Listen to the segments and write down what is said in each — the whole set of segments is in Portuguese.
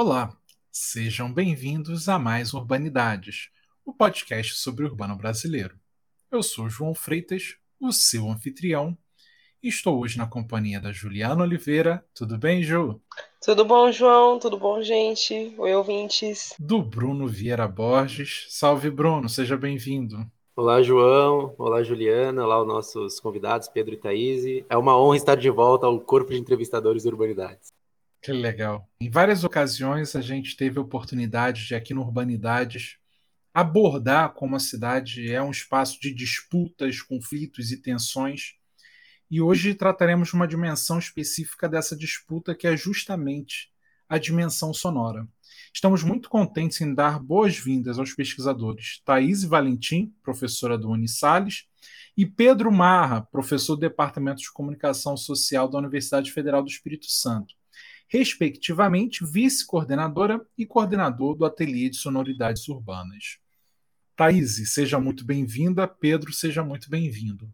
Olá, sejam bem-vindos a mais Urbanidades, o podcast sobre o urbano brasileiro. Eu sou João Freitas, o seu anfitrião, e estou hoje na companhia da Juliana Oliveira. Tudo bem, Ju? Tudo bom, João? Tudo bom, gente? Oi, ouvintes. Do Bruno Vieira Borges. Salve, Bruno, seja bem-vindo. Olá, João. Olá, Juliana. Olá, os nossos convidados, Pedro e Thaís. É uma honra estar de volta ao Corpo de Entrevistadores Urbanidades. Que legal. Em várias ocasiões a gente teve a oportunidade de aqui no Urbanidades abordar como a cidade é um espaço de disputas, conflitos e tensões. E hoje trataremos uma dimensão específica dessa disputa que é justamente a dimensão sonora. Estamos muito contentes em dar boas-vindas aos pesquisadores Thaís Valentim, professora do Unisales, e Pedro Marra, professor do Departamento de Comunicação Social da Universidade Federal do Espírito Santo respectivamente vice-coordenadora e coordenador do Ateliê de Sonoridades Urbanas. Thaís, seja muito bem-vinda. Pedro, seja muito bem-vindo.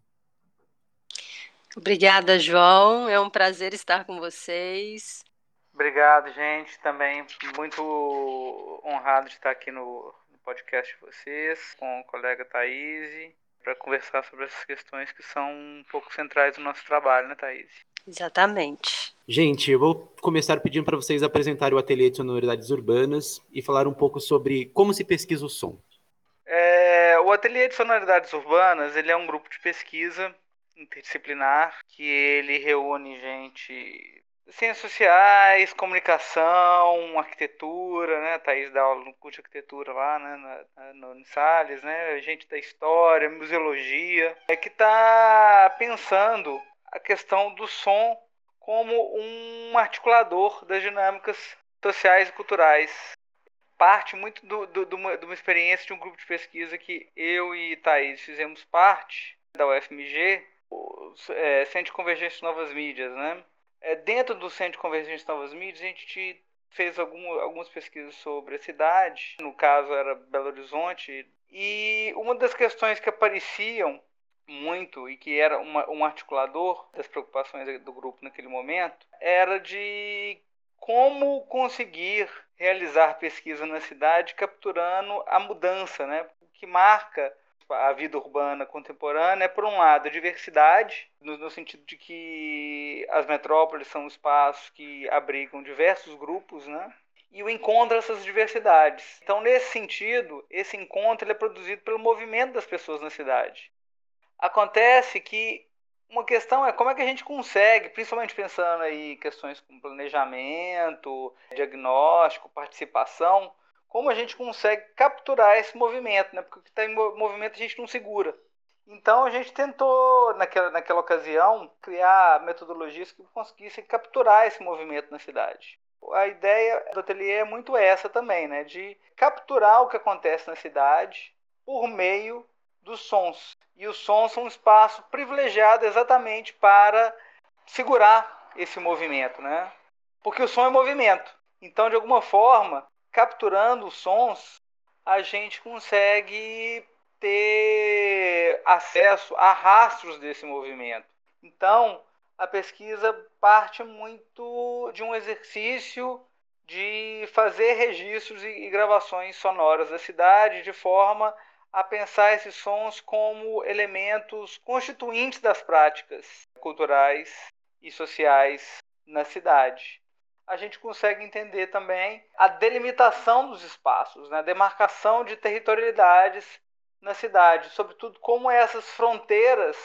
Obrigada, João. É um prazer estar com vocês. Obrigado, gente. Também muito honrado de estar aqui no, podcast de vocês, com a colega Thaís, para conversar sobre essas questões que são um pouco centrais do nosso trabalho, né, Thaís? Exatamente. Gente, eu vou começar pedindo para vocês apresentarem o Ateliê de Sonoridades Urbanas e falar um pouco sobre como se pesquisa o som. É, o Ateliê de Sonoridades Urbanas ele é um grupo de pesquisa interdisciplinar que ele reúne gente ciências sociais, comunicação, arquitetura, né? A Thaís dá aula no curso de arquitetura lá, né? Na, no Unisales, né? Gente da história, museologia, é que está pensando a questão do som como um articulador das dinâmicas sociais e culturais. Parte muito do, do, de, uma, de uma experiência de um grupo de pesquisa que eu e Thaís fizemos parte da UFMG, é, Centro de Convergência de Novas Mídias. Né? É, dentro do Centro de Convergência de Novas Mídias, a gente fez algum, algumas pesquisas sobre a cidade, no caso era Belo Horizonte, e uma das questões que apareciam muito e que era uma, um articulador das preocupações do grupo naquele momento era de como conseguir realizar pesquisa na cidade capturando a mudança, né? O que marca a vida urbana contemporânea é, por um lado, a diversidade, no, no, sentido de que as metrópoles são espaços que abrigam diversos grupos, né? E o encontro dessas diversidades. Então, nesse sentido, esse encontro é produzido pelo movimento das pessoas na cidade. Acontece que uma questão é como é que a gente consegue, principalmente pensando aí questões como planejamento, diagnóstico, participação, como a gente consegue capturar esse movimento, né? Porque o que está em movimento a gente não segura. Então a gente tentou, naquela, naquela ocasião, criar metodologias que conseguissem capturar esse movimento na cidade. A ideia do ateliê é muito essa também, né? De capturar o que acontece na cidade por meio dos sons. E os sons são um espaço privilegiado exatamente para segurar esse movimento, né? Porque o som é movimento. Então, de alguma forma, capturando sons, a gente consegue ter acesso a rastros desse movimento. Então, a pesquisa parte muito de um exercício de fazer registros e gravações sonoras da cidade de forma a pensar esses sons como elementos constituintes das práticas culturais e sociais na cidade. A gente consegue entender também a delimitação dos espaços, né? a demarcação de territorialidades na cidade, sobretudo como essas fronteiras,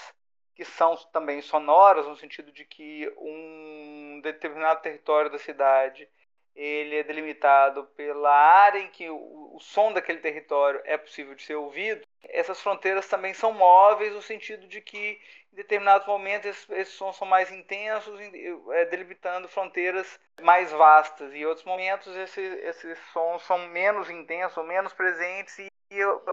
que são também sonoras, no sentido de que um determinado território da cidade ele é delimitado pela área em que o, o, som daquele território é possível de ser ouvido, essas fronteiras também são móveis no sentido de que em determinados momentos esses, sons são mais intensos, é, delimitando fronteiras mais vastas, e em outros momentos esses, esses sons são menos intensos, menos presentes, e,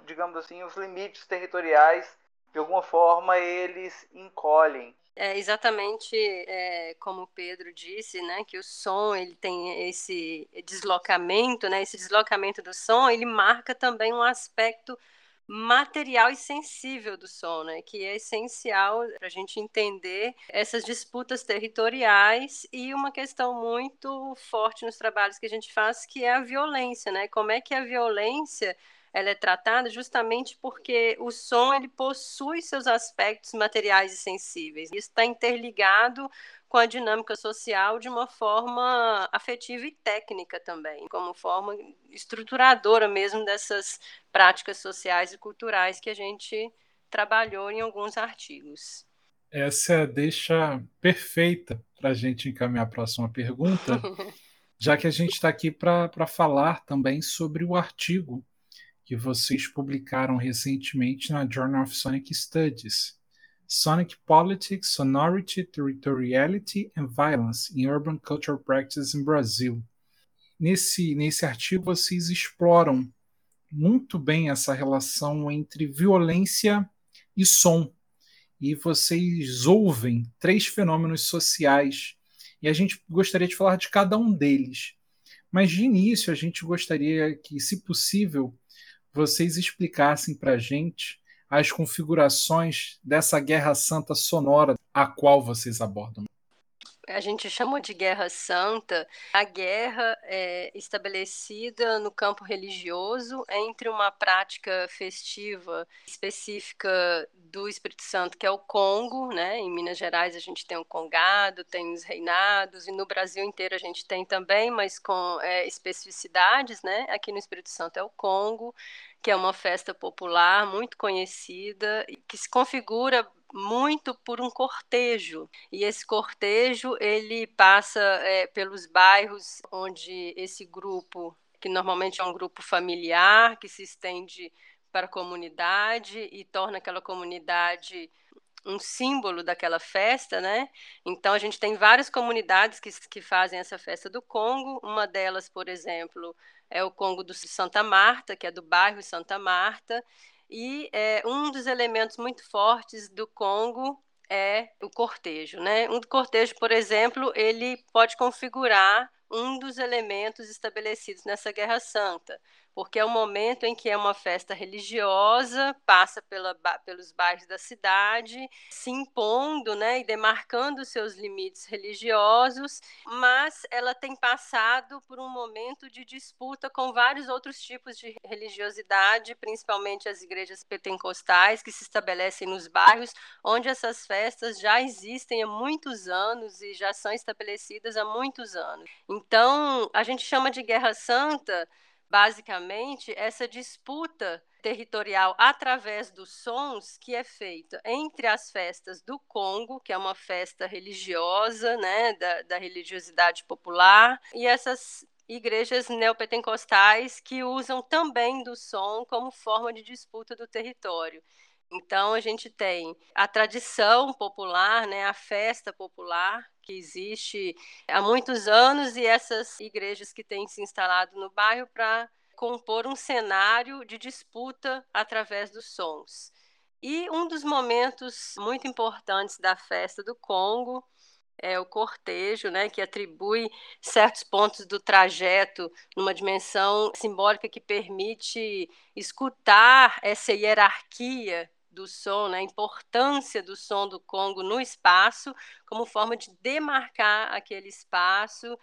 digamos assim, os limites territoriais, de alguma forma, eles encolhem. É exatamente é, como o Pedro disse, né, que o som ele tem esse deslocamento, né, esse deslocamento do som, ele marca também um aspecto material e sensível do som, né, que é essencial para a gente entender essas disputas territoriais e uma questão muito forte nos trabalhos que a gente faz, que é a violência, né, como é que a violência ela é tratada justamente porque o som ele possui seus aspectos materiais e sensíveis. Isso está interligado com a dinâmica social de uma forma afetiva e técnica também, como forma estruturadora mesmo dessas práticas sociais e culturais que a gente trabalhou em alguns artigos. Essa é a deixa perfeita para a gente encaminhar a próxima pergunta, já que a gente está aqui para falar também sobre o artigo que vocês publicaram recentemente na Journal of Sonic Studies. Sonic Politics, Sonority, Territoriality and Violence in Urban Cultural Practices in Brazil. Nesse, nesse artigo, vocês exploram muito bem essa relação entre violência e som. E vocês ouvem três fenômenos sociais. E a gente gostaria de falar de cada um deles. Mas de início, a gente gostaria que, se possível, vocês explicassem para a gente as configurações dessa guerra santa sonora a qual vocês abordam. A gente chamou de Guerra Santa a guerra é, estabelecida no campo religioso entre uma prática festiva específica do Espírito Santo, que é o Congo, né? Em Minas Gerais a gente tem o Congado, tem os reinados, e no Brasil inteiro a gente tem também, mas com é, especificidades, né? Aqui no Espírito Santo é o Congo que é uma festa popular muito conhecida, que se configura muito por um cortejo. E esse cortejo ele passa é, pelos bairros onde esse grupo, que normalmente é um grupo familiar, que se estende para a comunidade e torna aquela comunidade um símbolo daquela festa, né? Então a gente tem várias comunidades que, que fazem essa festa do Congo. Uma delas, por exemplo, é o Congo do Santa Marta, que é do bairro Santa Marta, e é, um dos elementos muito fortes do Congo é o cortejo, né? Um cortejo, por exemplo, ele pode configurar um dos elementos estabelecidos nessa Guerra Santa porque é o momento em que é uma festa religiosa, passa pela, pelos bairros da cidade, se impondo né, e demarcando seus limites religiosos, mas ela tem passado por um momento de disputa com vários outros tipos de religiosidade, principalmente as igrejas pentecostais que se estabelecem nos bairros, onde essas festas já existem há muitos anos e já são estabelecidas há muitos anos. Então, a gente chama de Guerra Santa basicamente essa disputa territorial através dos sons que é feita entre as festas do Congo, que é uma festa religiosa, né, da, da religiosidade popular, e essas igrejas neopentecostais que usam também do som como forma de disputa do território. Então a gente tem a tradição popular, né, a festa popular que existe há muitos anos e essas igrejas que têm se instalado no bairro para compor um cenário de disputa através dos sons. E um dos momentos muito importantes da festa do Congo é o cortejo, né, que atribui certos pontos do trajeto numa dimensão simbólica que permite escutar essa hierarquia do som, né, a importância do som do Congo no espaço, como forma de demarcar aquele espaço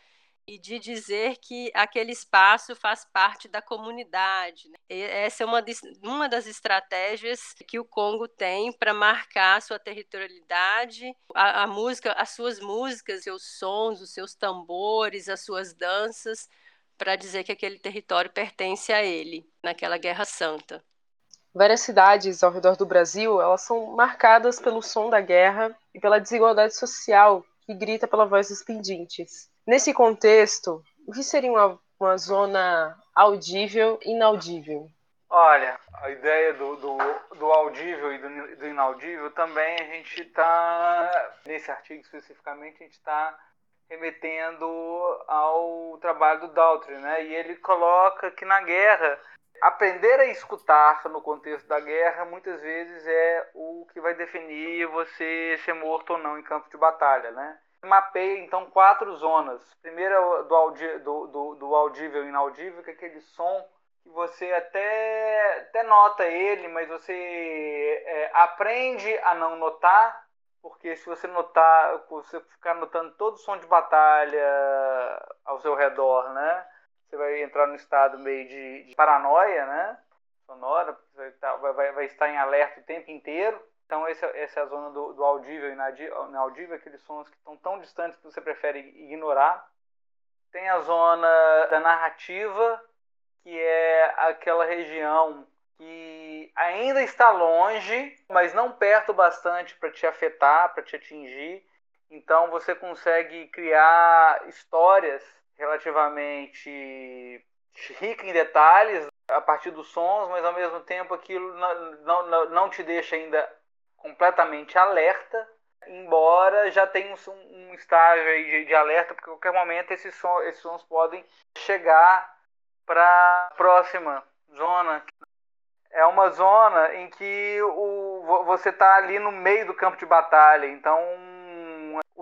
e de dizer que aquele espaço faz parte da comunidade. Né? essa é uma, uma das estratégias que o Congo tem para marcar sua territorialidade, a, a música, as suas músicas, seus sons, os seus tambores, as suas danças, para dizer que aquele território pertence a ele, naquela Guerra Santa. Várias cidades ao redor do Brasil, elas são marcadas pelo som da guerra e pela desigualdade social que grita pela voz dos pedintes. Nesse contexto, o que seria uma, uma zona audível e inaudível? Olha, a ideia do, do, do audível e do, do, inaudível também a gente está, nesse artigo especificamente, a gente está remetendo ao trabalho do Daltrey, né? E ele coloca que na guerra aprender a escutar no contexto da guerra muitas vezes é o que vai definir você ser morto ou não em campo de batalha, né? Mapeia então quatro zonas. Primeira do, audi, do, do, do audível e inaudível, que é aquele som que você até, até nota ele, mas você é, aprende a não notar, porque se você notar, você ficar notando todo o som de batalha ao seu redor, né? Você vai entrar no estado meio de, de paranoia, né? Sonora, vai, tá, vai, vai estar em alerta o tempo inteiro. Então, essa, essa é a zona do, do audível e inaudível, aqueles sons que estão tão distantes que você prefere ignorar. Tem a zona da narrativa, que é aquela região que ainda está longe, mas não perto bastante para te afetar, para te atingir. Então você consegue criar histórias relativamente ricas em detalhes a partir dos sons, mas ao mesmo tempo aquilo não, não, não te deixa ainda completamente alerta, embora já tenha um, um estágio de, de, alerta, porque a qualquer momento esses, som, esses sons podem chegar para a próxima zona. É uma zona em que o, você está ali no meio do campo de batalha, então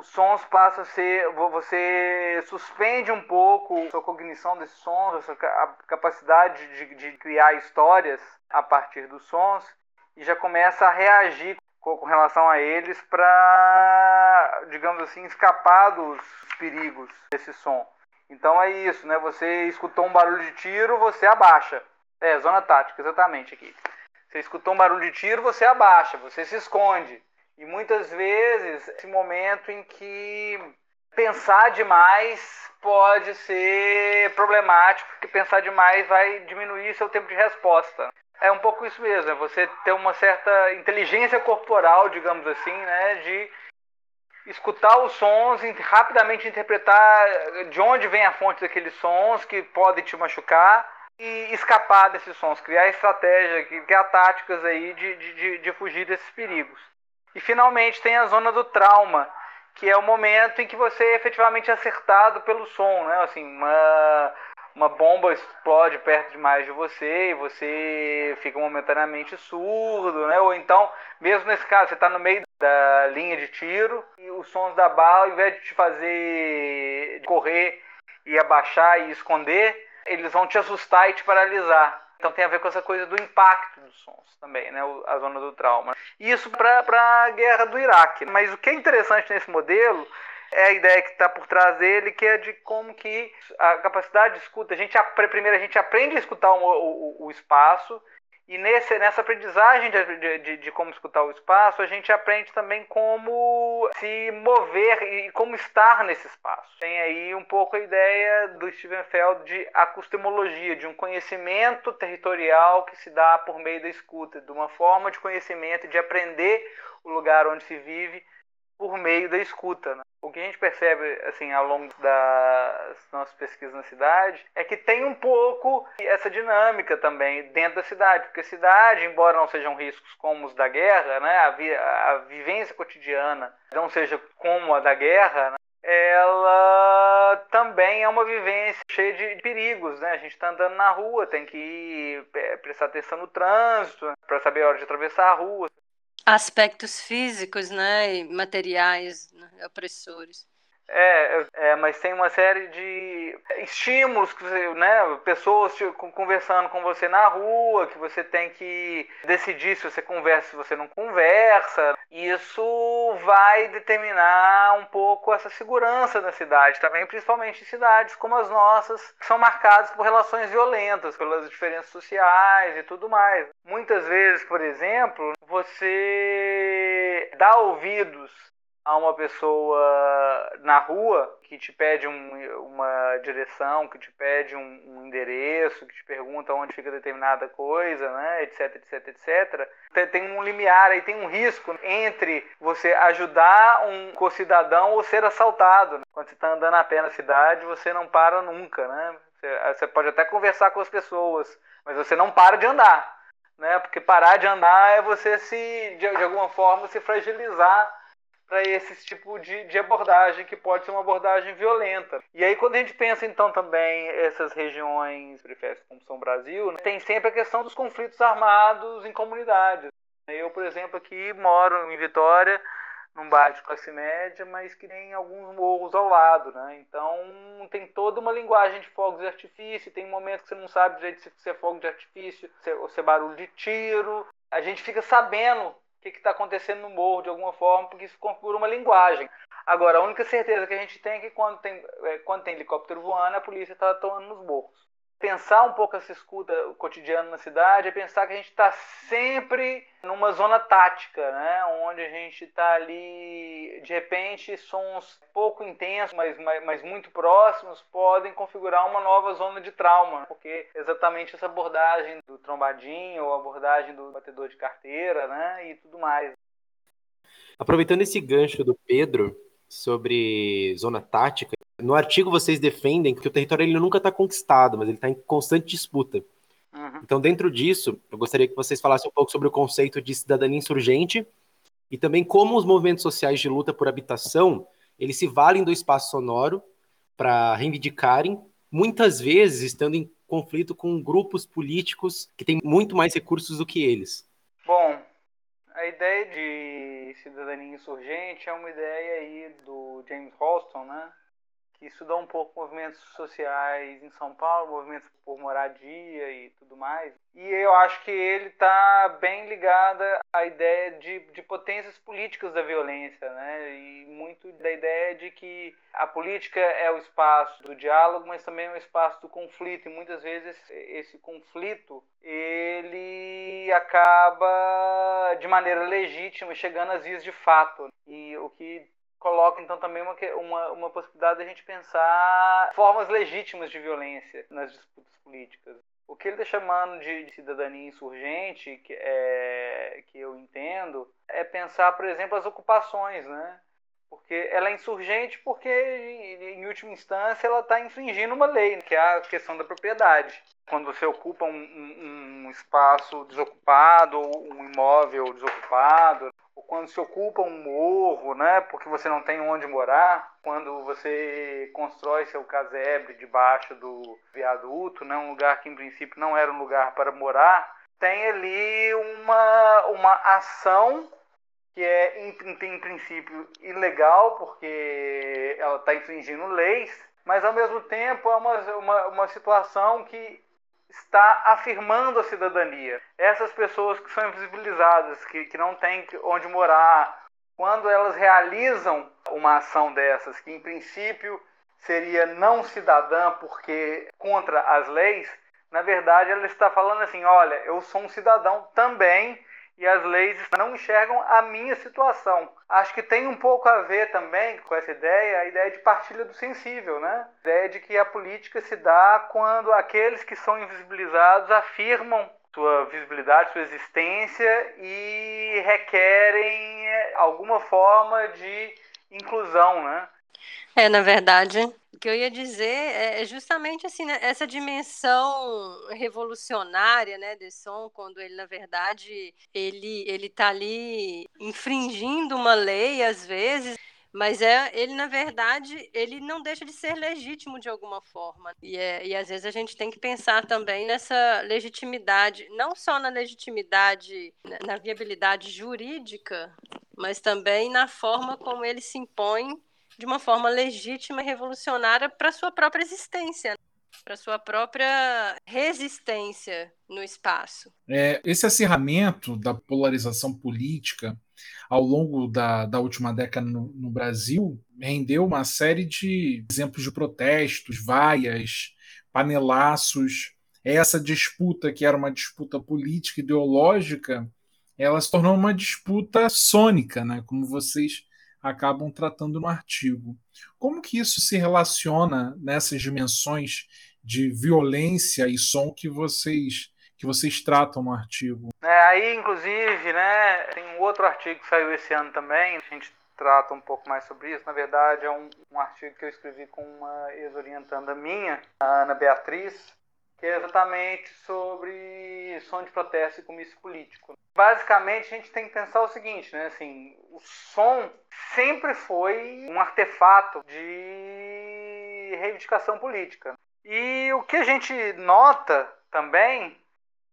os sons passam a ser. Você suspende um pouco sua cognição desses sons, a sua capacidade de, de criar histórias a partir dos sons, e já começa a reagir com relação a eles para, digamos assim, escapar dos perigos desse som. Então é isso, né? Você escutou um barulho de tiro, você abaixa. É, zona tática, exatamente aqui. Você escutou um barulho de tiro, você abaixa, você se esconde. E muitas vezes, esse momento em que pensar demais pode ser problemático, porque pensar demais vai diminuir seu tempo de resposta. É um pouco isso mesmo, é você ter uma certa inteligência corporal, digamos assim, né, de escutar os sons, rapidamente interpretar de onde vem a fonte daqueles sons que podem te machucar e escapar desses sons, criar estratégia, criar táticas aí de, de, de fugir desses perigos. E finalmente tem a zona do trauma, que é o momento em que você é efetivamente acertado pelo som, né? Assim, uma, uma bomba explode perto demais de você e você fica momentaneamente surdo, né? Ou então, mesmo nesse caso, você está no meio da linha de tiro e os sons da bala, ao invés de te fazer correr e abaixar e esconder, eles vão te assustar e te paralisar. Então tem a ver com essa coisa do impacto dos sons também, né? A zona do trauma. Isso para a guerra do Iraque. Mas o que é interessante nesse modelo é a ideia que está por trás dele, que é de como que a capacidade de escuta, a gente primeiro a gente aprende a escutar o, o, o espaço e nesse, nessa aprendizagem de, de, de, como escutar o espaço, a gente aprende também como se mover e como estar nesse espaço. Tem aí um pouco a ideia do Steven Feld de acustemologia, de um conhecimento territorial que se dá por meio da escuta, de uma forma de conhecimento, de aprender o lugar onde se vive por meio da escuta. Né? O que a gente percebe assim ao longo das nossas pesquisas na cidade é que tem um pouco essa dinâmica também dentro da cidade, porque a cidade, embora não sejam riscos como os da guerra, né, a, vi a vivência cotidiana não seja como a da guerra, né, ela também é uma vivência cheia de perigos, né? A gente está andando na rua, tem que é, prestar atenção no trânsito para saber a hora de atravessar a rua aspectos físicos, né, e materiais né, opressores. É, é, mas tem uma série de estímulos, que você, né? Pessoas conversando com você na rua, que você tem que decidir se você conversa, se você não conversa. Isso vai determinar um pouco essa segurança da cidade também, principalmente em cidades como as nossas, que são marcadas por relações violentas, pelas diferenças sociais e tudo mais. Muitas vezes, por exemplo, você dá ouvidos a uma pessoa na rua que te pede um, uma direção, que te pede um, um, endereço, que te pergunta onde fica determinada coisa, né, etc, etc, etc. Tem um limiar aí, tem um risco entre você ajudar um co-cidadão ou ser assaltado. Né? Quando você está andando a pé na cidade, você não para nunca, né? Você, você pode até conversar com as pessoas, mas você não para de andar, né? Porque parar de andar é você se, de, de alguma forma, se fragilizar para esse tipo de, de abordagem, que pode ser uma abordagem violenta. E aí, quando a gente pensa, então, também essas regiões periféricas como São Brasil, né, tem sempre a questão dos conflitos armados em comunidades. Eu, por exemplo, aqui moro em Vitória, num bairro de classe média, mas que tem alguns morros ao lado, né? Então tem toda uma linguagem de fogos de artifício, tem momentos que você não sabe direito se é fogo de artifício ou se é barulho de tiro. A gente fica sabendo o que está acontecendo no morro de alguma forma, porque isso configura uma linguagem. Agora, a única certeza que a gente tem é que quando tem, é, quando tem helicóptero voando, a polícia está atuando nos morros pensar um pouco essa escuta cotidiana na cidade é pensar que a gente está sempre numa zona tática, né? onde a gente está ali, de repente, sons pouco intensos, mas, mas, mas, muito próximos, podem configurar uma nova zona de trauma, porque exatamente essa abordagem do trombadinho, ou abordagem do batedor de carteira né? e tudo mais. Aproveitando esse gancho do Pedro sobre zona tática, no artigo vocês defendem que o território ele nunca está conquistado, mas ele está em constante disputa. Uhum. Então, dentro disso, eu gostaria que vocês falassem um pouco sobre o conceito de cidadania insurgente e também como os movimentos sociais de luta por habitação eles se valem do espaço sonoro para reivindicarem, muitas vezes estando em conflito com grupos políticos que têm muito mais recursos do que eles. Bom, a ideia de cidadania insurgente é uma ideia aí do James Holston, né? Que estudou um pouco movimentos sociais em São Paulo, movimentos por moradia e tudo mais. E eu acho que ele está bem ligado à ideia de, de potências políticas da violência, né? E muito da ideia de que a política é o espaço do diálogo, mas também é o espaço do conflito. E muitas vezes esse conflito ele acaba de maneira legítima chegando às vias de fato. E o que coloca então também uma, uma, uma possibilidade de a gente pensar formas legítimas de violência nas disputas políticas. O que ele está chamando de, de, cidadania insurgente, que, é, que eu entendo, é pensar, por exemplo, as ocupações, né? Porque ela é insurgente porque, em última instância, ela está infringindo uma lei, que é a questão da propriedade. Quando você ocupa um, um, um espaço desocupado, um imóvel desocupado, quando se ocupa um morro, né, porque você não tem onde morar, quando você constrói seu casebre debaixo do viaduto, né, um lugar que em princípio não era um lugar para morar, tem ali uma, uma ação que é, em, em princípio, ilegal, porque ela está infringindo leis, mas ao mesmo tempo é uma, uma, uma situação que está afirmando a cidadania. Essas pessoas que são invisibilizadas, que, que não têm onde morar, quando elas realizam uma ação dessas, que em princípio seria não cidadã porque contra as leis, na verdade ela está falando assim: olha, eu sou um cidadão também e as leis não enxergam a minha situação. Acho que tem um pouco a ver também com essa ideia, a ideia de partilha do sensível, né? A ideia de que a política se dá quando aqueles que são invisibilizados afirmam sua visibilidade, sua existência e requerem alguma forma de inclusão, né? É, na verdade, o que eu ia dizer é, é justamente assim, né, essa dimensão revolucionária, né, de som, quando ele na verdade ele ele tá ali infringindo uma lei às vezes, mas é ele na verdade ele não deixa de ser legítimo de alguma forma. E, é, e às vezes a gente tem que pensar também nessa legitimidade não só na legitimidade na, na viabilidade jurídica mas também na forma como ele se impõe de uma forma legítima e revolucionária para sua própria existência, para sua própria resistência no espaço. É, esse acirramento da polarização política ao longo da, da última década no, no Brasil rendeu uma série de exemplos de protestos, vaias, panelaços. Essa disputa, que era uma disputa política, ideológica, ela se tornou uma disputa sônica, né? como vocês acabam tratando no artigo. Como que isso se relaciona nessas dimensões de violência e som que vocês que vocês tratam no artigo? É, aí, inclusive, né, tem um outro artigo que saiu esse ano também, a gente trata um pouco mais sobre isso. Na verdade, é um, um artigo que eu escrevi com uma ex-orientanda minha, a Ana Beatriz, que é exatamente sobre som de protesto e comício político. Basicamente, a gente tem que pensar o seguinte, né? Assim, o som sempre foi um artefato de reivindicação política. E o que a gente nota também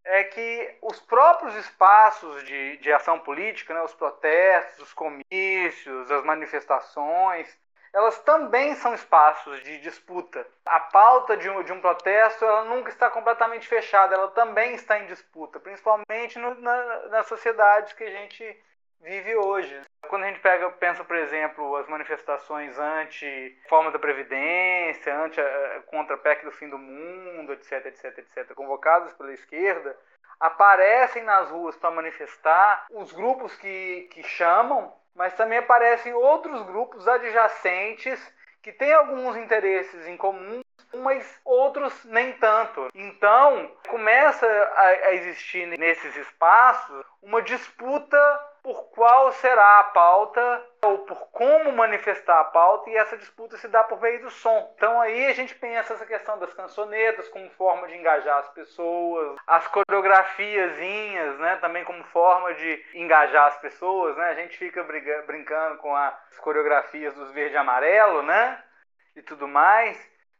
é que os próprios espaços de, de ação política, né, os protestos, os comícios, as manifestações, elas também são espaços de disputa. A pauta de um, de um protesto ela nunca está completamente fechada, ela também está em disputa, principalmente no, na, nas sociedades que a gente vive hoje. Quando a gente pega, pensa, por exemplo, as manifestações anti-forma da Previdência, anti, eh, contra a PEC do fim do mundo, etc, etc, etc, convocadas pela esquerda, aparecem nas ruas para manifestar os grupos que, que chamam, mas também aparecem outros grupos adjacentes que têm alguns interesses em comum mas outros nem tanto. Então, começa a, existir nesses espaços uma disputa por qual será a pauta ou por como manifestar a pauta e essa disputa se dá por meio do som. Então aí a gente pensa essa questão das cançonetas como forma de engajar as pessoas, as coreografiazinhas, né, também como forma de engajar as pessoas, né? A gente fica brincando com as coreografias dos verde e amarelo, né? E tudo mais.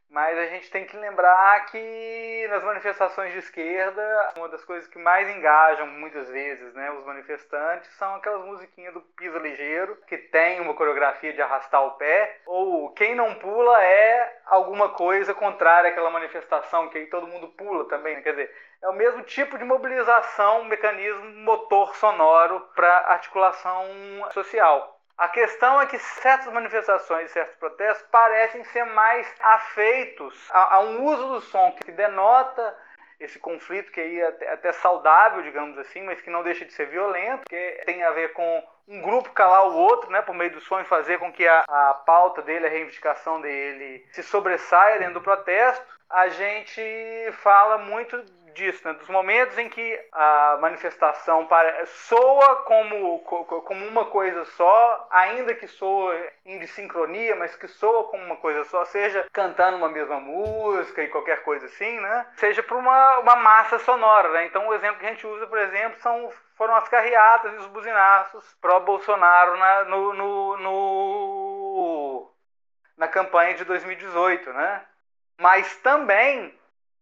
Mas a gente tem que lembrar que nas manifestações de esquerda, uma das coisas que mais engajam muitas vezes né, os manifestantes são aquelas musiquinhas do piso ligeiro, que tem uma coreografia de arrastar o pé, ou quem não pula é alguma coisa contrária àquela manifestação, que aí todo mundo pula também. Né? Quer dizer, é o mesmo tipo de mobilização, mecanismo motor sonoro para articulação social. A questão é que certas manifestações e certos protestos parecem ser mais afeitos a, a um uso do som que denota esse conflito que aí é até, até saudável, digamos assim, mas que não deixa de ser violento, que tem a ver com um grupo calar o outro, né, por meio do som e fazer com que a, a pauta dele, a reivindicação dele se sobressaia dentro do protesto. A gente fala muito disso, né? dos momentos em que a manifestação para, soa como, como uma coisa só, ainda que soa em sincronia, mas que soa como uma coisa só, seja cantando uma mesma música e qualquer coisa assim, né? seja para uma, uma massa sonora. Né? Então, o exemplo que a gente usa, por exemplo, são foram as carreatas e os buzinaços pró-Bolsonaro na, no, no, no, na campanha de 2018, né? Mas também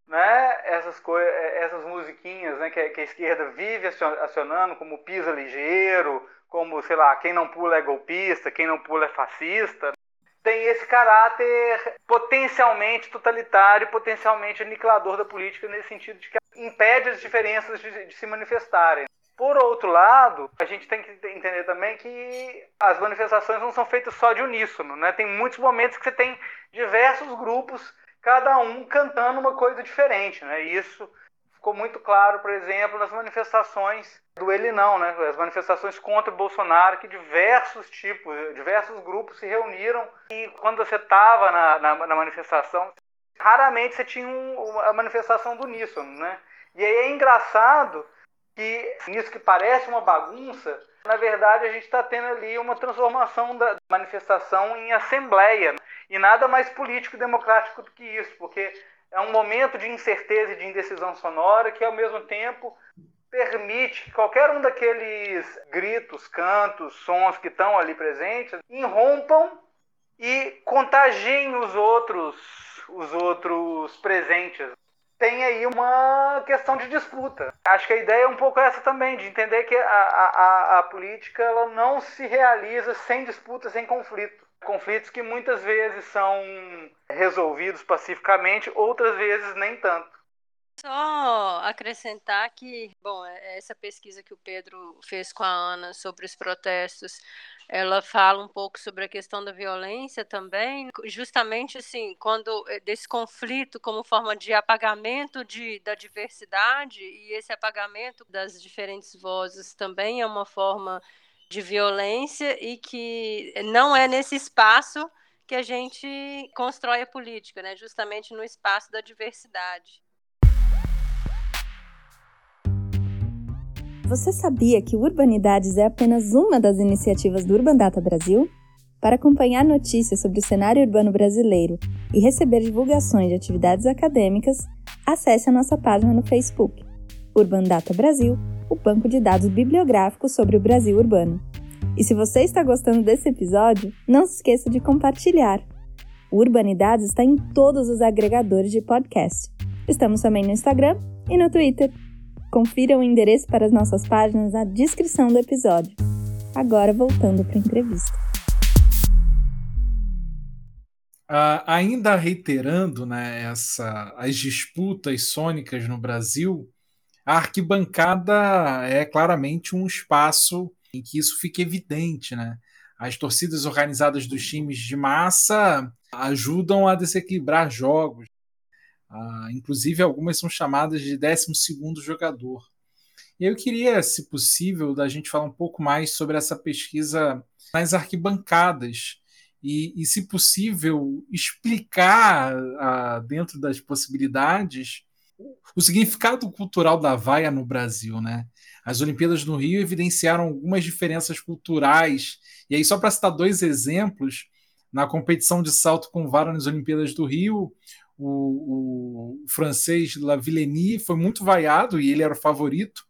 né, essas, é, essas musiquinhas né, que, que, a esquerda vive acionando, como pisa ligeiro, como, sei lá, quem não pula é golpista, quem não pula é fascista, tem esse caráter potencialmente totalitário, potencialmente aniquilador da política, nesse sentido de que impede as diferenças de, de se manifestarem. Por outro lado, a gente tem que entender também que as manifestações não são feitas só de uníssono, né? Tem muitos momentos que você tem diversos grupos cada um cantando uma coisa diferente, né? Isso ficou muito claro, por exemplo, nas manifestações do Ele Não, né? As manifestações contra o Bolsonaro, que diversos tipos, diversos grupos se reuniram e quando você estava na, na, na, manifestação, raramente você tinha um, a manifestação do uníssono, né? E aí é engraçado que nisso que parece uma bagunça, na verdade a gente está tendo ali uma transformação da manifestação em assembleia. Né? E nada mais político e democrático do que isso, porque é um momento de incerteza e de indecisão sonora que, ao mesmo tempo, permite que qualquer um daqueles gritos, cantos, sons que estão ali presentes irrompam e contagiem os outros, os outros presentes. Tem aí uma questão de disputa. Acho que a ideia é um pouco essa também, de entender que a, a, a política ela não se realiza sem disputa, sem conflito conflitos que muitas vezes são resolvidos pacificamente, outras vezes nem tanto. Só acrescentar que, bom, é, essa pesquisa que o Pedro fez com a Ana sobre os protestos, ela fala um pouco sobre a questão da violência também, justamente assim, quando é, desse conflito como forma de apagamento de, da diversidade e esse apagamento das diferentes vozes também é uma forma de violência e que não é nesse espaço que a gente constrói a política, né? justamente no espaço da diversidade. Você sabia que Urbanidades é apenas uma das iniciativas do Urban Data Brasil? Para acompanhar notícias sobre o cenário urbano brasileiro e receber divulgações de atividades acadêmicas, acesse a nossa página no Facebook, Urban Data Brasil, o banco de dados bibliográficos sobre o Brasil urbano. E se você está gostando desse episódio, não se esqueça de compartilhar. O Urbanidades está em todos os agregadores de podcast. Estamos também no Instagram e no Twitter. Confira o endereço para as nossas páginas na descrição do episódio. Agora voltando para a entrevista. Uh, ainda reiterando né, essa, as disputas sônicas no Brasil, a arquibancada é claramente um espaço em que isso fica evidente. Né? As torcidas organizadas dos times de massa ajudam a desequilibrar jogos. Uh, inclusive, algumas são chamadas de 12 jogador. E eu queria, se possível, da gente falar um pouco mais sobre essa pesquisa nas arquibancadas e, e se possível, explicar uh, dentro das possibilidades o significado cultural da vaia no Brasil, né? As Olimpíadas no Rio evidenciaram algumas diferenças culturais. E aí, só para citar dois exemplos, na competição de salto com vara nas Olimpíadas do Rio, o, o francês Lavillenie foi muito vaiado e ele era o favorito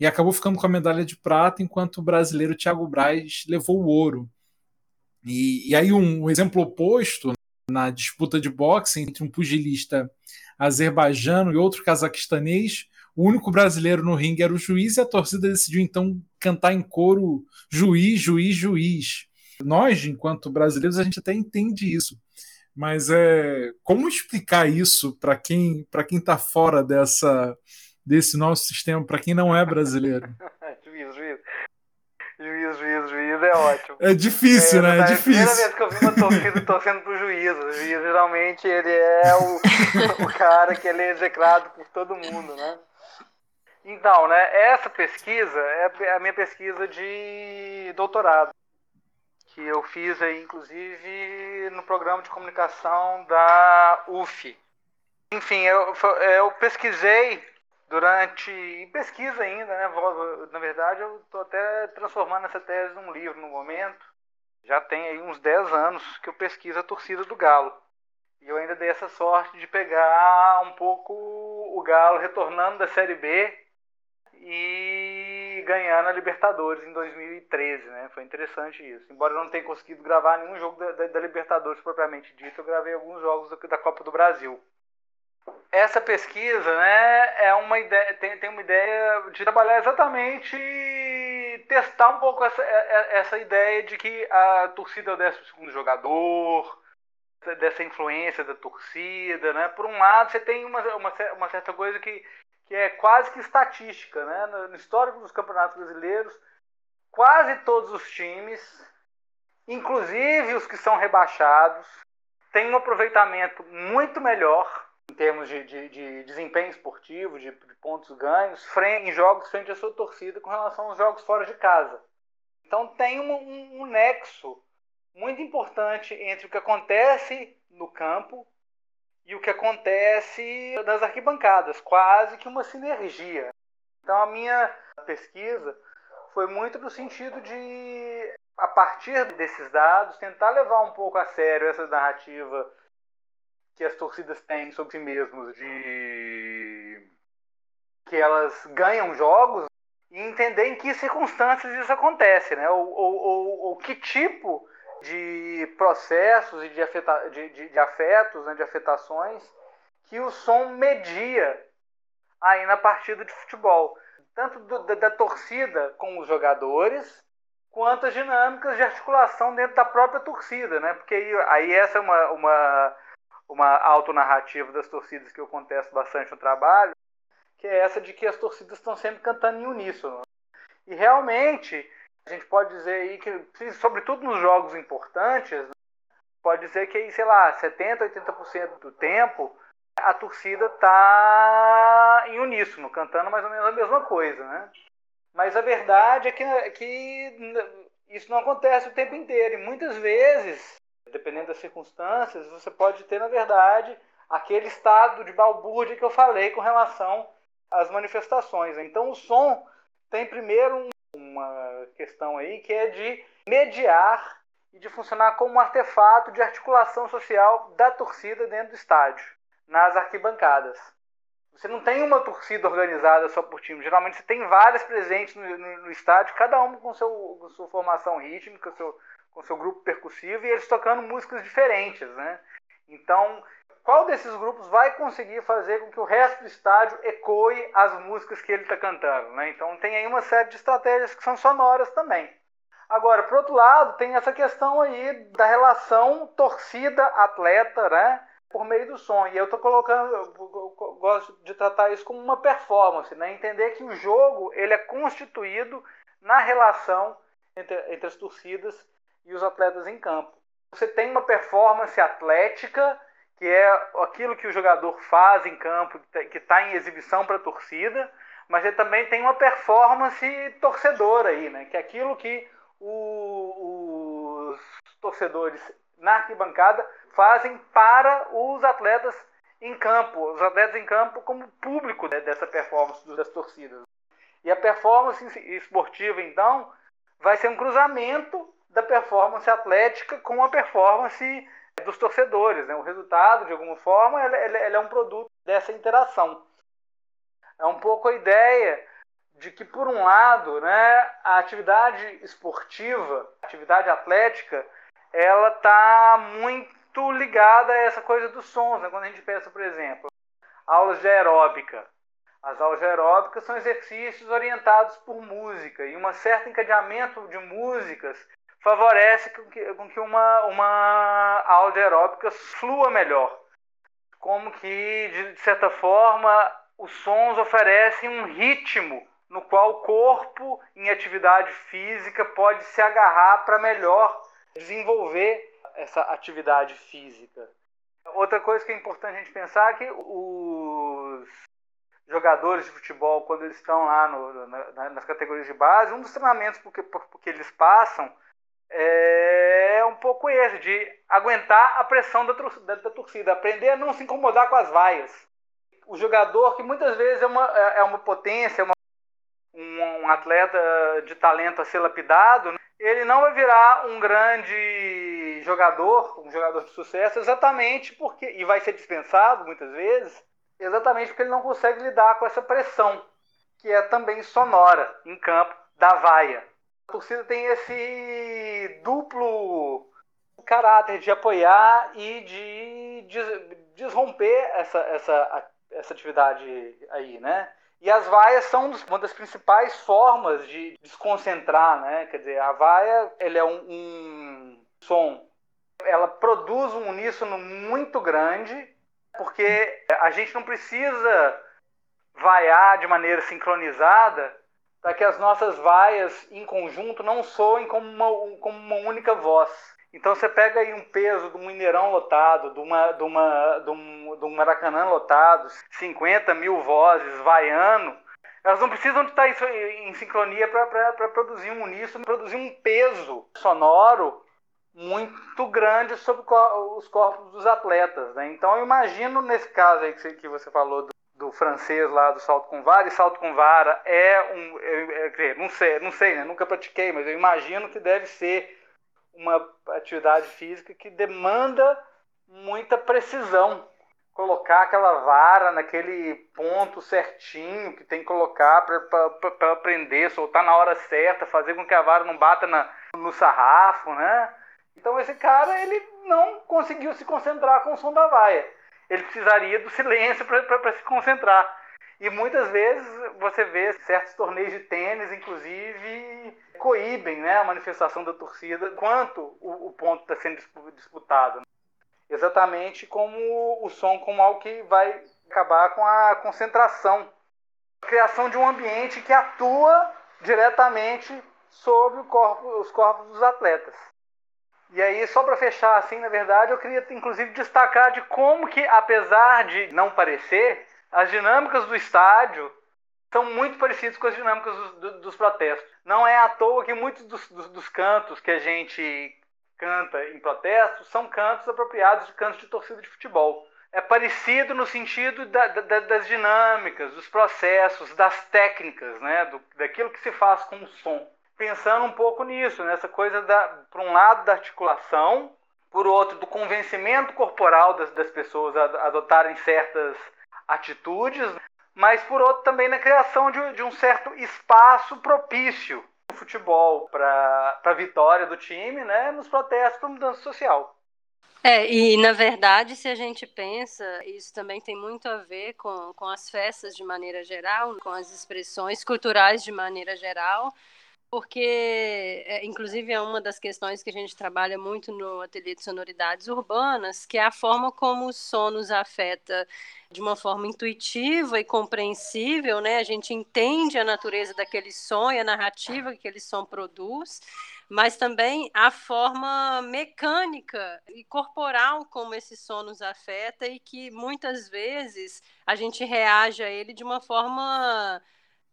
e acabou ficando com a medalha de prata, enquanto o brasileiro Thiago Braz levou o ouro. E, e aí um, um, exemplo oposto na disputa de boxe entre um pugilista azerbaijano e outro cazaquistanês, o único brasileiro no ringue era o juiz e a torcida decidiu então cantar em coro juiz, juiz, juiz. Nós, enquanto brasileiros, a gente até entende isso, mas é como explicar isso para quem para quem está fora dessa desse nosso sistema, para quem não é brasileiro? Juiz, juiz, juiz é ótimo. É difícil, é, né? É difícil. A primeira vez que eu vi uma torcida torcendo pro juiz. O juiz geralmente ele é o, o cara que ele é execrado por todo mundo, né? Então, né, essa pesquisa é a minha pesquisa de doutorado, que eu fiz aí, inclusive, no programa de comunicação da UF. Enfim, eu, eu pesquisei durante e pesquisa ainda, né? Na verdade, eu estou até transformando essa tese num livro no momento. Já tem aí uns 10 anos que eu pesquiso a torcida do Galo. E eu ainda dei essa sorte de pegar um pouco o Galo retornando da Série B e ganhando a Libertadores em 2013, né? Foi interessante isso. Embora eu não tenha conseguido gravar nenhum jogo da, da, da Libertadores propriamente dito, eu gravei alguns jogos da Copa do Brasil essa pesquisa né, é uma ideia, tem, tem uma ideia de trabalhar exatamente testar um pouco essa, é, é, essa ideia de que a torcida é o 12 jogador, dessa influência da torcida. Né? Por um lado, você tem uma, uma, uma certa coisa que, que é quase que estatística. Né? No, histórico dos campeonatos brasileiros, quase todos os times, inclusive os que são rebaixados, têm um aproveitamento muito melhor em termos de, de, de desempenho esportivo, de, de pontos ganhos, em jogos frente à sua torcida com relação aos jogos fora de casa. Então tem um, um, um nexo muito importante entre o que acontece no campo e o que acontece nas arquibancadas, quase que uma sinergia. Então a minha pesquisa foi muito no sentido de, a partir desses dados, tentar levar um pouco a sério essa narrativa que as torcidas têm sobre si mesmos de que elas ganham jogos e entender em que circunstâncias isso acontece, né? Ou, ou, ou, ou que tipo de processos e de, afeta, de, de, de afetos, né? de afetações que o som media aí na partida de futebol. Tanto do, da, da torcida com os jogadores, quanto as dinâmicas de articulação dentro da própria torcida, né? Porque aí, aí essa é uma, uma uma autonarrativa das torcidas que eu contesto bastante no trabalho, que é essa de que as torcidas estão sempre cantando em uníssono. E realmente, a gente pode dizer aí que, sobretudo nos jogos importantes, pode dizer que, sei lá, 70%, 80% do tempo, a torcida está em uníssono, cantando mais ou menos a mesma coisa, né? Mas a verdade é que, é que isso não acontece o tempo inteiro. E muitas vezes dependendo das circunstâncias, você pode ter, na verdade, aquele estado de balbúrdia que eu falei com relação às manifestações. Então, o som tem primeiro uma questão aí que é de mediar e de funcionar como um artefato de articulação social da torcida dentro do estádio, nas arquibancadas. Você não tem uma torcida organizada só por time. Geralmente você tem várias presentes no, no, no estádio, cada uma com, seu, com sua formação rítmica, seu, com seu grupo percussivo e eles tocando músicas diferentes, né? Então, qual desses grupos vai conseguir fazer com que o resto do estádio ecoe as músicas que ele está cantando, né? Então tem aí uma série de estratégias que são sonoras também. Agora, por outro lado, tem essa questão aí da relação torcida-atleta, né? por meio do som. E eu estou colocando, eu gosto de tratar isso como uma performance, né? Entender que o jogo ele é constituído na relação entre, entre as torcidas e os atletas em campo. Você tem uma performance atlética, que é aquilo que o jogador faz em campo, que está em exibição para a torcida, mas ele também tem uma performance torcedora aí, né? Que é aquilo que o, os torcedores na arquibancada fazem para os atletas em campo, os atletas em campo como público né, dessa performance das torcidas. E a performance esportiva, então, vai ser um cruzamento da performance atlética com a performance dos torcedores. Né? O resultado, de alguma forma, ele, ele, ele é um produto dessa interação. É um pouco a ideia de que, por um lado, né, a atividade esportiva, a atividade atlética, ela está muito ligada a essa coisa dos sons. Né? Quando a gente pensa, por exemplo, aulas de aeróbica. As aulas de aeróbica são exercícios orientados por música e um certo encadeamento de músicas favorece com que, com que uma, uma de aeróbica flua melhor. Como que, de certa forma, os sons oferecem um ritmo no qual o corpo, em atividade física, pode se agarrar para melhor desenvolver essa atividade física. Outra coisa que é importante a gente pensar é que os jogadores de futebol, quando eles estão lá no, na, nas categorias de base, um dos treinamentos porque, porque eles passam é um pouco esse, de aguentar a pressão da, da, da torcida, aprender a não se incomodar com as vaias. O jogador, que muitas vezes é uma, é, é uma potência, uma, um, um atleta de talento a ser lapidado, né? ele não vai virar um grande jogador, um jogador de sucesso, exatamente porque, e vai ser dispensado muitas vezes, exatamente porque ele não consegue lidar com essa pressão, que é também sonora em campo da vaia. A torcida tem esse duplo caráter de apoiar e de desromper essa, essa, essa atividade aí, né? E as vaias são uma das principais formas de desconcentrar, né? Quer dizer, a vaia ele é um, um som, ela produz um uníssono muito grande, porque a gente não precisa vaiar de maneira sincronizada para que as nossas vaias em conjunto não soem como uma, como uma única voz. Então você pega aí um peso do Mineirão lotado, de, uma, de, uma, de, um, de um Maracanã lotado, 50 mil vozes, vaiano, elas não precisam de estar em sincronia para produzir um uníssono, produzir um peso sonoro muito grande sobre os corpos dos atletas. Né? Então eu imagino nesse caso aí que você falou do, do francês lá do salto com vara, e salto com vara é um. É, é, não sei, não sei né? nunca pratiquei, mas eu imagino que deve ser uma atividade física que demanda muita precisão. Colocar aquela vara naquele ponto certinho que tem que colocar para aprender, soltar na hora certa, fazer com que a vara não bata na, no sarrafo, né? Então esse cara ele não conseguiu se concentrar com o som da vaia. Ele precisaria do silêncio para se concentrar. E muitas vezes você vê certos torneios de tênis, inclusive, coíbem né, a manifestação da torcida quanto o, o ponto está sendo disputado. Exatamente como o som como algo que vai acabar com a concentração. A criação de um ambiente que atua diretamente sobre corpo, os corpos dos atletas. E aí, só para fechar assim, na verdade, eu queria inclusive destacar de como que, apesar de não parecer, as dinâmicas do estádio são muito parecidas com as dinâmicas dos, dos, protestos. Não é à toa que muitos dos, dos, dos, cantos que a gente canta em protestos são cantos apropriados de cantos de torcida de futebol. É parecido no sentido da, da, das dinâmicas, dos processos, das técnicas, né? Do, daquilo que se faz com o som. Pensando um pouco nisso, nessa coisa da, por um lado da articulação, por outro do convencimento corporal das, das pessoas a adotarem certas atitudes, mas por outro também na criação de, de um certo espaço propício no futebol para a vitória do time, né, nos protestos para mudança social. É, e na verdade, se a gente pensa, isso também tem muito a ver com, com as festas de maneira geral, com as expressões culturais de maneira geral, porque, é, inclusive, é uma das questões que a gente trabalha muito no ateliê de sonoridades urbanas, que é a forma como o som nos afeta de uma forma intuitiva e compreensível, né? A gente entende a natureza daquele som e a narrativa que aquele som produz, mas também a forma mecânica e corporal como esse som nos afeta e que muitas vezes a gente reage a ele de uma forma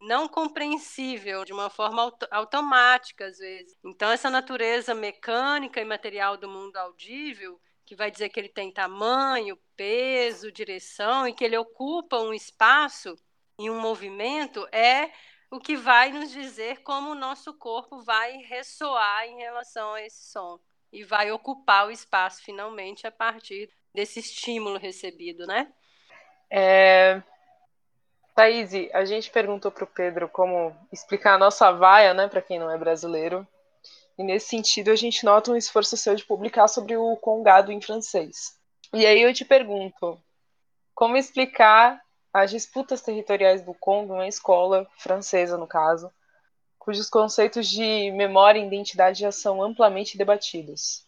não compreensível, de uma forma aut automática às vezes. Então essa natureza mecânica e material do mundo audível, que vai dizer que ele tem tamanho, peso, direção e que ele ocupa um espaço e um movimento, é o que vai nos dizer como o nosso corpo vai ressoar em relação a esse som e vai ocupar o espaço finalmente a partir desse estímulo recebido, né? É, Thaís, a gente perguntou para o Pedro como explicar a nossa vaia, né, para quem não é brasileiro. E nesse sentido, a gente nota um esforço seu de publicar sobre o congado em francês. E aí eu te pergunto, como explicar as disputas territoriais do Congo em escola francesa, no caso, cujos conceitos de memória e identidade já são amplamente debatidos?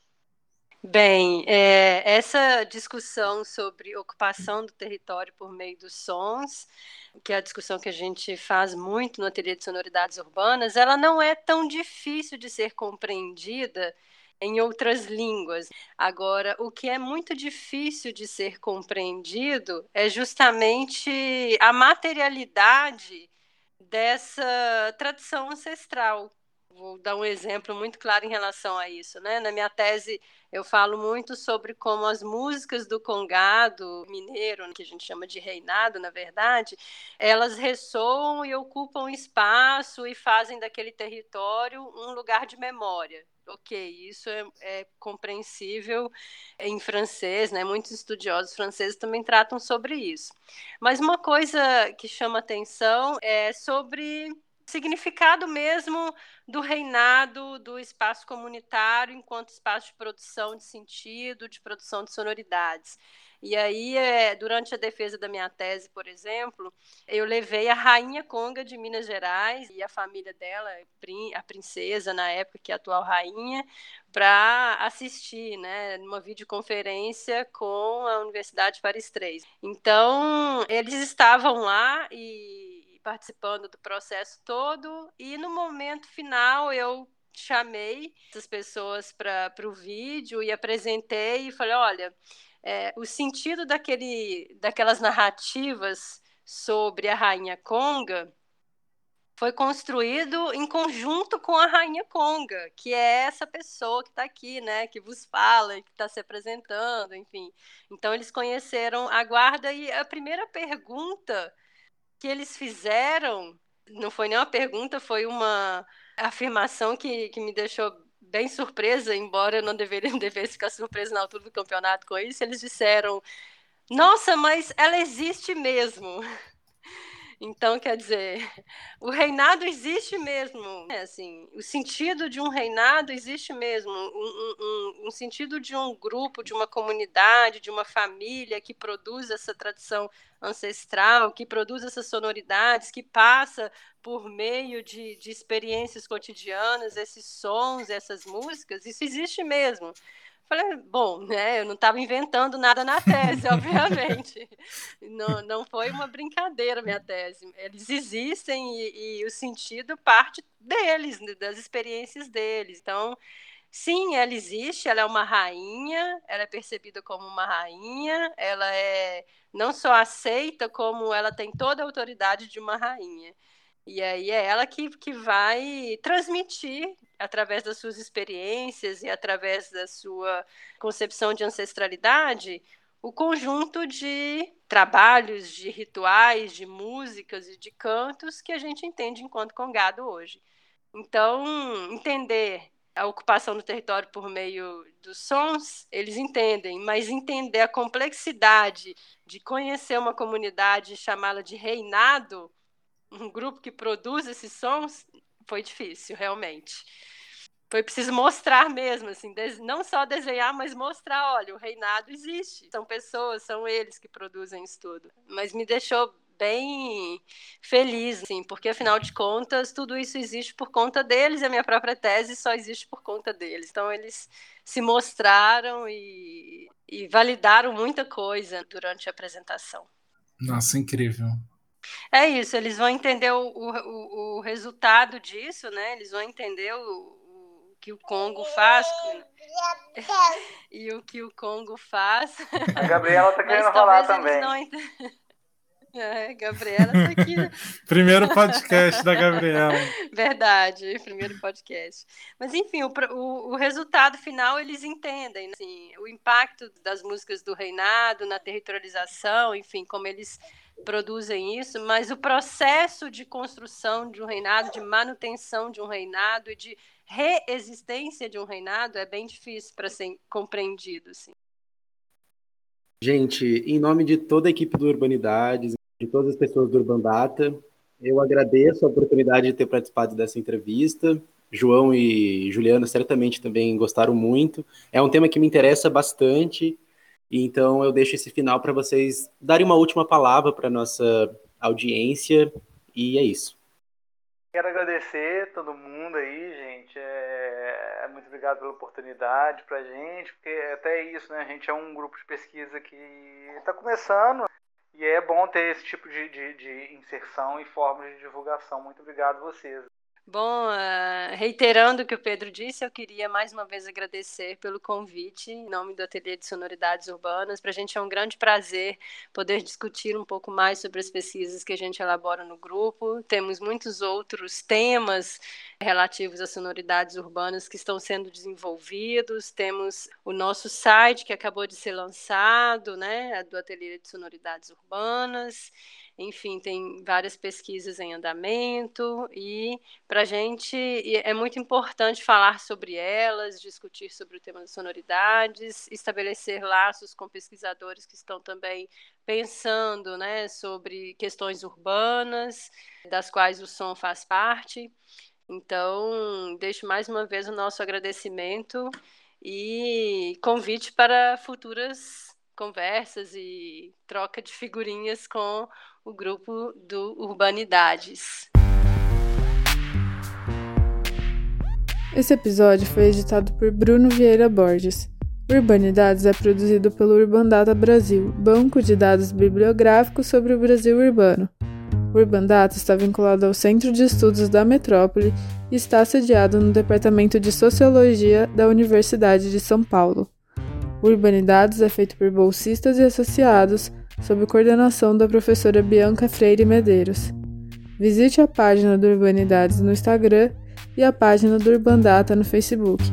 Bem, é, essa discussão sobre ocupação do território por meio dos sons, que é a discussão que a gente faz muito no ateliê de sonoridades urbanas, ela não é tão difícil de ser compreendida em outras línguas. Agora, o que é muito difícil de ser compreendido é justamente a materialidade dessa tradição ancestral vou dar um exemplo muito claro em relação a isso, né? Na minha tese eu falo muito sobre como as músicas do congado mineiro, que a gente chama de reinado, na verdade, elas ressoam e ocupam espaço e fazem daquele território um lugar de memória. Ok, isso é, é compreensível em francês, né? Muitos estudiosos franceses também tratam sobre isso. Mas uma coisa que chama atenção é sobre significado mesmo do reinado do espaço comunitário enquanto espaço de produção de sentido, de produção de sonoridades. E aí, é, durante a defesa da minha tese, por exemplo, eu levei a rainha Conga de Minas Gerais e a família dela, a princesa na época, que é a atual rainha, para assistir, né, numa videoconferência com a Universidade Paris 3. Então, eles estavam lá e participando do processo todo e no momento final eu chamei essas pessoas para o vídeo e apresentei e falei, olha, é, o sentido daquele, daquelas narrativas sobre a rainha Conga foi construído em conjunto com a rainha Conga, que é essa pessoa que está aqui, né, que vos fala, que está se apresentando, enfim. Então eles conheceram a guarda e a primeira pergunta que eles fizeram não foi nem uma pergunta, foi uma afirmação que, que me deixou bem surpresa, embora eu não deveria, devesse ficar surpresa na altura do campeonato com isso. Eles disseram: Nossa, mas ela existe mesmo. Então, quer dizer, o reinado existe mesmo. É assim, o sentido de um reinado existe mesmo. Um, um, um, sentido de um grupo, de uma comunidade, de uma família que produz essa tradição ancestral, que produz essas sonoridades, que passa por meio de, de experiências cotidianas, esses sons, essas músicas, isso existe mesmo. Falei, bom, né? Eu não estava inventando nada na tese, obviamente. Não, não foi uma brincadeira minha tese. Eles existem e, e o sentido parte deles, das experiências deles. Então, sim, ela existe, ela é uma rainha, ela é percebida como uma rainha, ela é não só aceita, como ela tem toda a autoridade de uma rainha. E aí é ela que, que vai transmitir, através das suas experiências e através da sua concepção de ancestralidade, o conjunto de trabalhos, de rituais, de músicas e de cantos que a gente entende enquanto congado hoje. Então, entender a ocupação do território por meio dos sons, eles entendem, mas entender a complexidade de conhecer uma comunidade, chamá-la de reinado, um grupo que produz esses sons, foi difícil, realmente. Foi preciso mostrar mesmo, assim, não só desenhar, mas mostrar, olha, o reinado existe. São pessoas, são eles que produzem isso tudo. Mas me deixou bem feliz, assim, porque afinal de contas tudo isso existe por conta deles e a minha própria tese só existe por conta deles. Então eles se mostraram e, e validaram muita coisa durante a apresentação. Nossa, incrível. É isso, eles vão entender o, o, o resultado disso, né? Eles vão entender o, o que o Congo faz e o que o Congo faz. A Gabriela tá querendo falar também. Não ent... É, Gabriela tá aqui. Né? primeiro podcast da Gabriela. Verdade, primeiro podcast. Mas enfim, o, o, o resultado final eles entendem, né? assim, o impacto das músicas do reinado na territorialização, enfim, como eles produzem isso, mas o processo de construção de um reinado, de manutenção de um reinado e de reexistência de um reinado é bem difícil para ser compreendido. Assim. Gente, em nome de toda a equipe do Urbanidades, de todas as pessoas do Urban Data. Eu agradeço a oportunidade de ter participado dessa entrevista. João e Juliana certamente também gostaram muito. É um tema que me interessa bastante, então eu deixo esse final para vocês darem uma última palavra para nossa audiência e é isso. Quero agradecer todo mundo aí, gente. É... é muito obrigado pela oportunidade para gente, porque até isso, né? A gente é um grupo de pesquisa que está começando. E é bom ter esse tipo de, de, de inserção e formas de divulgação. Muito obrigado a vocês. Bom, uh, reiterando o que o Pedro disse, eu queria mais uma vez agradecer pelo convite em nome do Ateliê de Sonoridades Urbanas. Para a gente é um grande prazer poder discutir um pouco mais sobre as pesquisas que a gente elabora no grupo. Temos muitos outros temas relativos às sonoridades urbanas que estão sendo desenvolvidos. Temos o nosso site que acabou de ser lançado, né, do Ateliê de Sonoridades Urbanas. Enfim, tem várias pesquisas em andamento e para a gente é muito importante falar sobre elas, discutir sobre o tema das sonoridades, estabelecer laços com pesquisadores que estão também pensando né, sobre questões urbanas, das quais o som faz parte. Então, deixo mais uma vez o nosso agradecimento e convite para futuras conversas e troca de figurinhas com o grupo do Urbanidades. Esse episódio foi editado por Bruno Vieira Borges. Urbanidades é produzido pelo Urbandata Brasil, banco de dados bibliográficos sobre o Brasil urbano. O Urbandata está vinculado ao Centro de Estudos da Metrópole e está sediado no Departamento de Sociologia da Universidade de São Paulo. Urbanidades é feito por bolsistas e associados sob coordenação da professora Bianca Freire Medeiros. Visite a página do Urbanidades no Instagram e a página do Urbandata no Facebook.